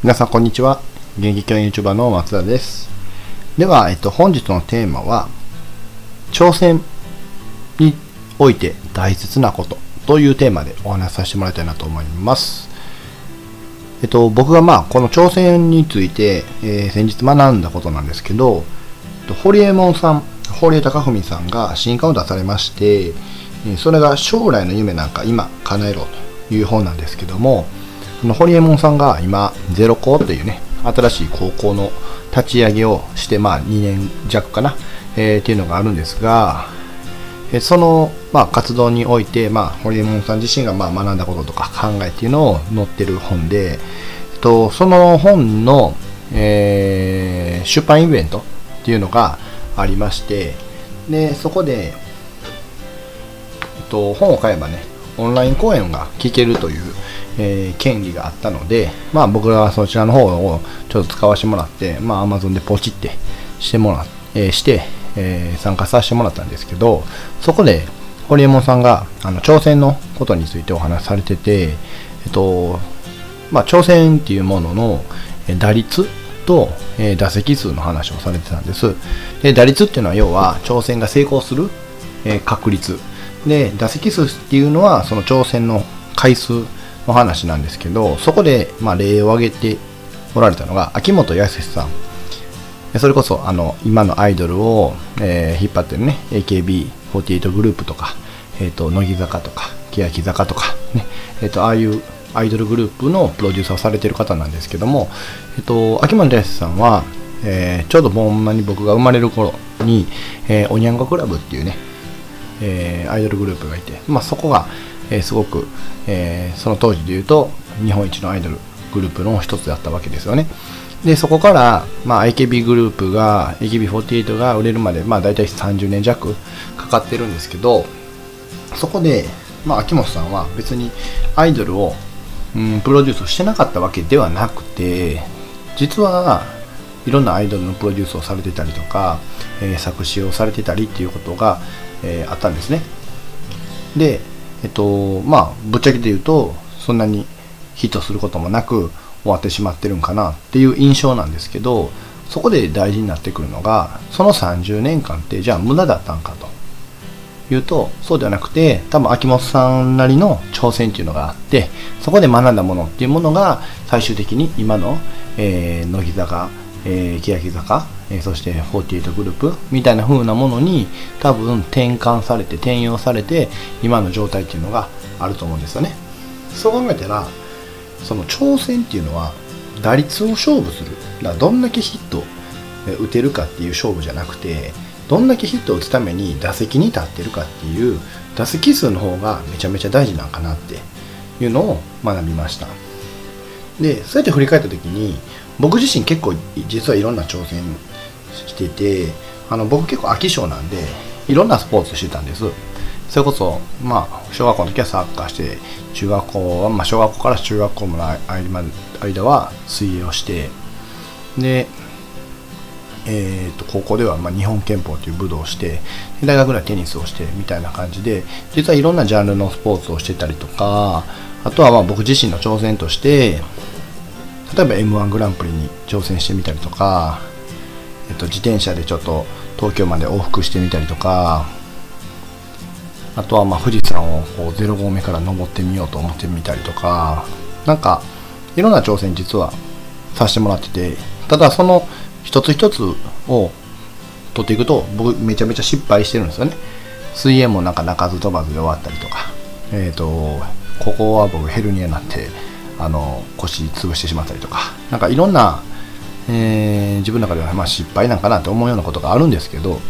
皆さんこんにちは。現役教員 YouTuber の松田です。では、えっと、本日のテーマは、挑戦において大切なことというテーマでお話しさせてもらいたいなと思います。えっと、僕がまあ、この挑戦について、えー先日学んだことなんですけど、えっと堀江門さん、堀江貴文さんが新刊を出されまして、それが将来の夢なんか今叶えろという本なんですけども、この堀江門さんが今、ゼロ校というね、新しい高校の立ち上げをして、まあ2年弱かな、えーっていうのがあるんですが、えその、まあ、活動において、まあ、堀江門さん自身がまあ学んだこととか考えっていうのを載ってる本で、えっと、その本の、えー出版イベントっていうのがありまして、で、そこで、えっと、本を買えばね、オンライン講演が聞けるという、えー権利があったので、まあ僕らはそちらの方をちょっと使わせてもらって、まあ Amazon でポチってしてもらえーして、えー参加させてもらったんですけど、そこで、堀江門さんが、あの、挑戦のことについてお話しされてて、えっと、まあ、挑戦っていうもののえ打率と、え打席数の話をされてたんです。で、打率っていうのは要は挑戦が成功する、え確率。で、打席数っていうのはその挑戦の回数の話なんですけど、そこで、まあ、例を挙げておられたのが、秋元康さん。それこそあの今のアイドルを、えー引っ張ってるね AKB48 グループとか、えー、と乃木坂とか欅坂とか、ねえー、とああいうアイドルグループのプロデューサーをされてる方なんですけども、えー、と秋元康さんは、えーちょうどほんまに僕が生まれる頃に、えーおにゃんこクラブっていうねえーアイドルグループがいて、まあ、そこが、えーすごく、えーその当時で言うと日本一のアイドルグループの一つだったわけですよね。でそこから、まあ、AKB グループが AKB48 が売れるまで、まあ、大体30年弱かかってるんですけどそこで、まあ、秋元さんは別にアイドルを、うん、プロデュースしてなかったわけではなくて実はいろんなアイドルのプロデュースをされてたりとか、えー作詞をされてたりっていうことが、えーあったんですねでえっとまあぶっちゃけて言うとそんなにヒットすることもなく終わってしまってるんかなっていう印象なんですけどそこで大事になってくるのがその30年間ってじゃあ無駄だったんかと。いうとそうではなくて多分秋元さんなりの挑戦っていうのがあってそこで学んだものっていうものが最終的に今の、えー乃木坂、えー欅坂、えーそして48グループみたいな風なものに多分転換されて転用されて今の状態っていうのがあると思うんですよね。そう考えたらその挑戦っていうのは打率を勝負する。だからどんだけヒット打てるかっていう勝負じゃなくてどんだけヒットを打つために打席に立ってるかっていう打席数の方がめちゃめちゃ大事なんかなっていうのを学びました。でそうやって振り返った時に僕自身結構実はいろんな挑戦しててあの僕結構飽き性なんでいろんなスポーツしてたんです。それこそまあ小学校の時はサッカーして中学校は、まあ、小学校から中学校の間は水泳をしてでえー、と高校ではまあ日本拳法という武道をして大学ではテニスをしてみたいな感じで実はいろんなジャンルのスポーツをしてたりとかあとはまあ僕自身の挑戦として例えば m 1グランプリに挑戦してみたりとか、えっと、自転車でちょっと東京まで往復してみたりとかあとはま富士山をこう0合目から登ってみようと思ってみたりとかなんかいろんな挑戦実はさせてもらっててただその一つ一つを取っていくと僕めちゃめちゃ失敗してるんですよね。水泳もなんか鳴かず飛ばずで終わったりとか。えっ、とここは僕ヘルニアになってあの腰潰してしまったりとか。なんかいろんな、えー自分の中ではま失敗なんかなって思うようなことがあるんですけど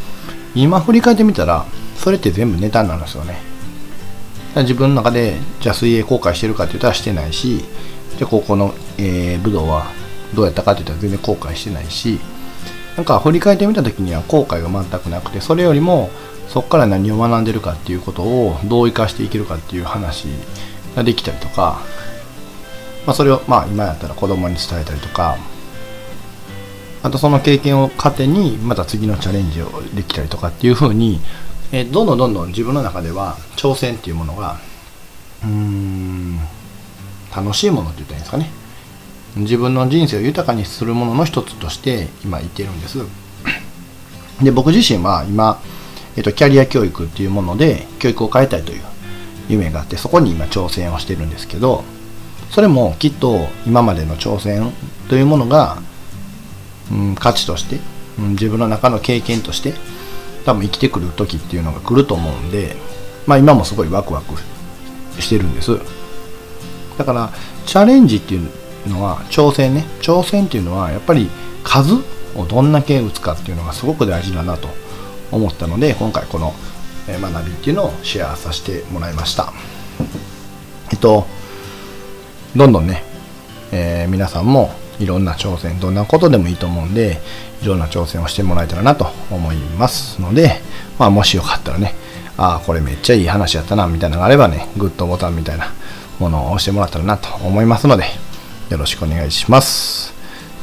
今振り返ってみたらそれって全部ネタなんですよね。自分の中でじゃあ水泳後悔してるかって言ったらしてないしじゃあ高校の、えー武道はどうやったかって言ったら全然後悔してないしなんか振り返ってみた時には後悔が全くなくてそれよりもそこから何を学んでるかっていうことをどう生かしていけるかっていう話ができたりとか、まあ、それをまあ今やったら子供に伝えたりとかあとその経験を糧にまた次のチャレンジをできたりとかっていう風に、えどんどんどんどん自分の中では挑戦っていうものがうーん楽しいものって言ったらいいんですかね。自分の人生を豊かにするものの一つとして今言ってるんです。で僕自身は今、えっと、キャリア教育っていうもので教育を変えたいという夢があってそこに今挑戦をしてるんですけどそれもきっと今までの挑戦というものが、うん、価値として、うん、自分の中の経験として多分生きてくる時っていうのが来ると思うんでまあ今もすごいワクワクしてるんです。だからチャレンジっていうのは挑戦ね。挑戦っていうのはやっぱり数をどんだけ打つかっていうのがすごく大事だなと思ったので今回この学びっていうのをシェアさせてもらいました。えっとどんどんね、えー、皆さんもいろんな挑戦どんなことでもいいと思うんでいろんな挑戦をしてもらえたらなと思います。ので、まあ、もしよかったらねああこれめっちゃいい話やったなみたいなのがあればねグッドボタンみたいなものを押してもらったらなと思いますのでよろしくお願いします。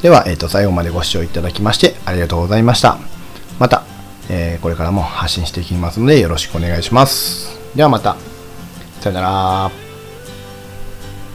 では、えー、と最後までご視聴いただきましてありがとうございました。また、えー、これからも発信していきますのでよろしくお願いします。ではまた。さよなら。